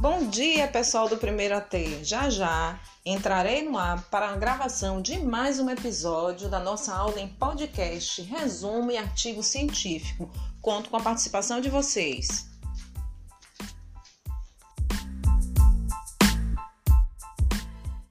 Bom dia, pessoal do Primeiro AT. Já já entrarei no ar para a gravação de mais um episódio da nossa aula em podcast, resumo e artigo científico. Conto com a participação de vocês.